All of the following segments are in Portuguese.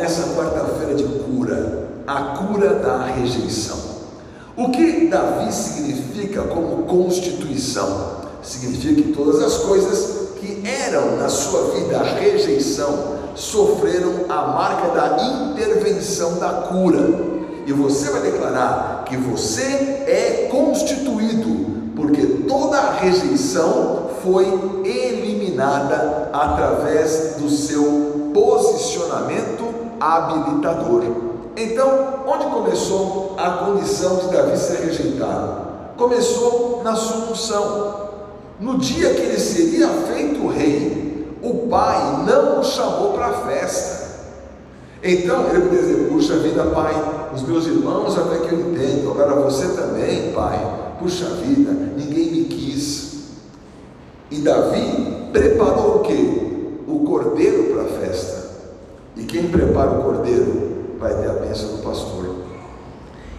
nessa quarta-feira de cura, a cura da rejeição. O que Davi significa como constituição? Significa que todas as coisas que eram na sua vida a rejeição sofreram a marca da intervenção da cura. E você vai declarar que você é constituído, porque toda a rejeição foi eliminada através do seu posicionamento habilitador. Então, onde começou a condição de Davi ser rejeitado? Começou na sua unção. No dia que ele seria feito rei, o pai não o chamou para a festa. Então ele dizer: Puxa vida, pai, os meus irmãos até que eu entendo, agora você também, pai, puxa vida, ninguém me quis. E Davi preparou o que? O cordeiro para a festa. E quem prepara o cordeiro vai ter a bênção do pastor.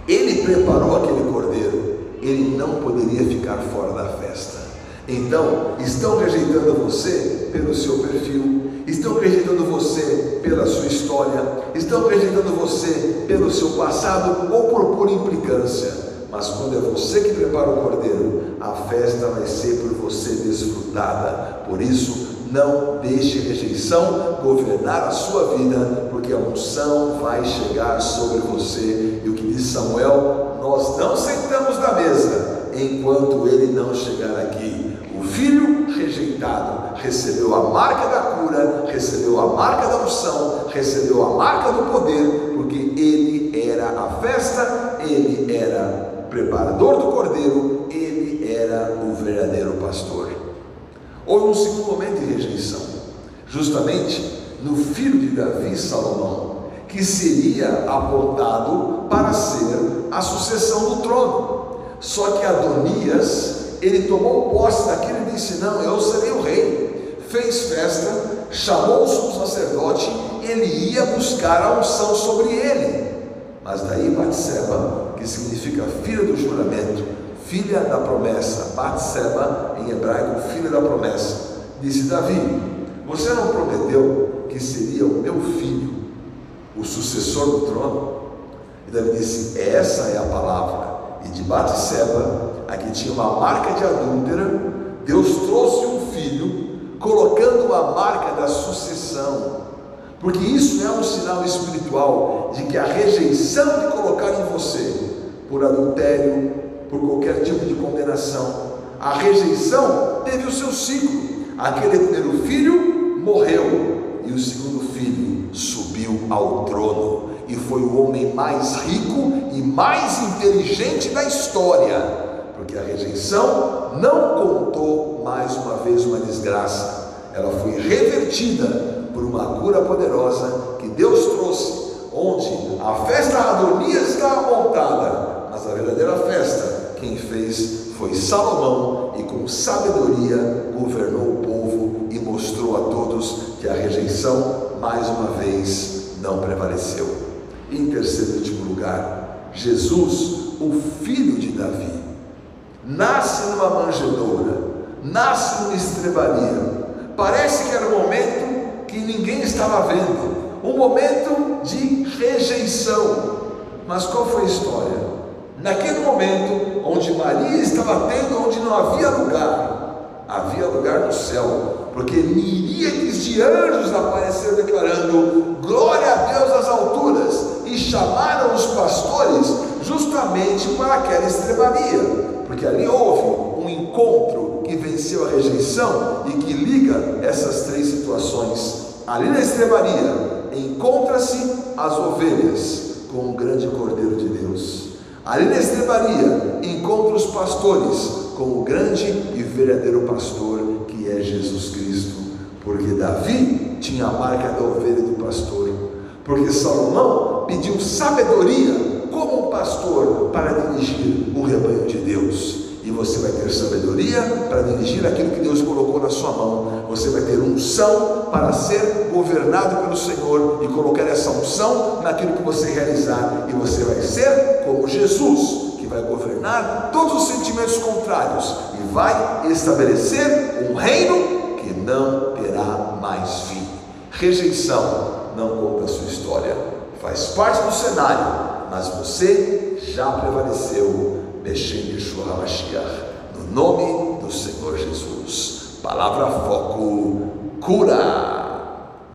Ele preparou aquele cordeiro, ele não poderia ficar fora da festa. Então, estão rejeitando você pelo seu perfil, estão rejeitando você pela sua história, estão rejeitando você pelo seu passado ou por pura implicância. Mas quando é você que prepara o cordeiro, a festa vai ser por você desfrutada. Por isso, não deixe rejeição governar a sua vida, porque a unção vai chegar sobre você. E o que diz Samuel, nós não sentamos na mesa enquanto ele não chegar aqui. O filho rejeitado recebeu a marca da cura, recebeu a marca da unção, recebeu a marca do poder, porque ele era a festa, ele era preparador do cordeiro, ele era o verdadeiro pastor. Houve um segundo momento de rejeição, justamente no filho de Davi, Salomão, que seria apontado para ser a sucessão do trono. Só que Adonias ele tomou posse daquilo e disse: Não, eu serei o rei. Fez festa, chamou o sumo sacerdote, ele ia buscar a unção sobre ele. Mas daí Batseba, que significa filha do juramento, filha da promessa, Batseba em hebraico, filha da promessa, disse: Davi, você não prometeu que seria o meu filho, o sucessor do trono? E Davi disse: Essa é a palavra. E de Batseba aqui tinha uma marca de adúltera, Deus trouxe um filho, colocando a marca da sucessão, porque isso é um sinal espiritual de que a rejeição de colocar em você, por adultério, por qualquer tipo de condenação, a rejeição teve o seu ciclo. Aquele primeiro filho morreu e o segundo filho subiu ao trono e foi o homem mais rico e mais inteligente da história porque a rejeição não contou mais uma vez uma desgraça, ela foi revertida por uma cura poderosa que Deus trouxe, onde a festa Adonias estava montada, mas a verdadeira festa quem fez foi Salomão e com sabedoria governou o povo e mostrou a todos que a rejeição mais uma vez não prevaleceu. Em terceiro e último lugar, Jesus, o filho de Davi, nasce numa manjedoura, nasce numa estrebaria. Parece que era um momento que ninguém estava vendo, um momento de rejeição. Mas qual foi a história? Naquele momento onde Maria estava tendo, onde não havia lugar, havia lugar no céu, porque miríades de anjos apareceram declarando glória a Deus nas alturas e chamaram os pastores justamente para aquela estrebaria porque ali houve um encontro que venceu a rejeição e que liga essas três situações. Ali na estrebaria encontra-se as ovelhas com o grande Cordeiro de Deus. Ali na estrebaria encontra os pastores com o grande e verdadeiro pastor que é Jesus Cristo. Porque Davi tinha a marca da ovelha do pastor. Porque Salomão pediu sabedoria como um pastor para dirigir o rebanho de Deus. E você vai ter sabedoria para dirigir aquilo que Deus colocou na sua mão. Você vai ter unção para ser governado pelo Senhor e colocar essa unção naquilo que você realizar. E você vai ser como Jesus, que vai governar todos os sentimentos contrários e vai estabelecer um reino que não terá mais fim Rejeição não conta a sua história, faz parte do cenário, mas você já prevaleceu, mexendo Yeshua HaMashiach, no nome do Senhor Jesus. Palavra Foco, cura.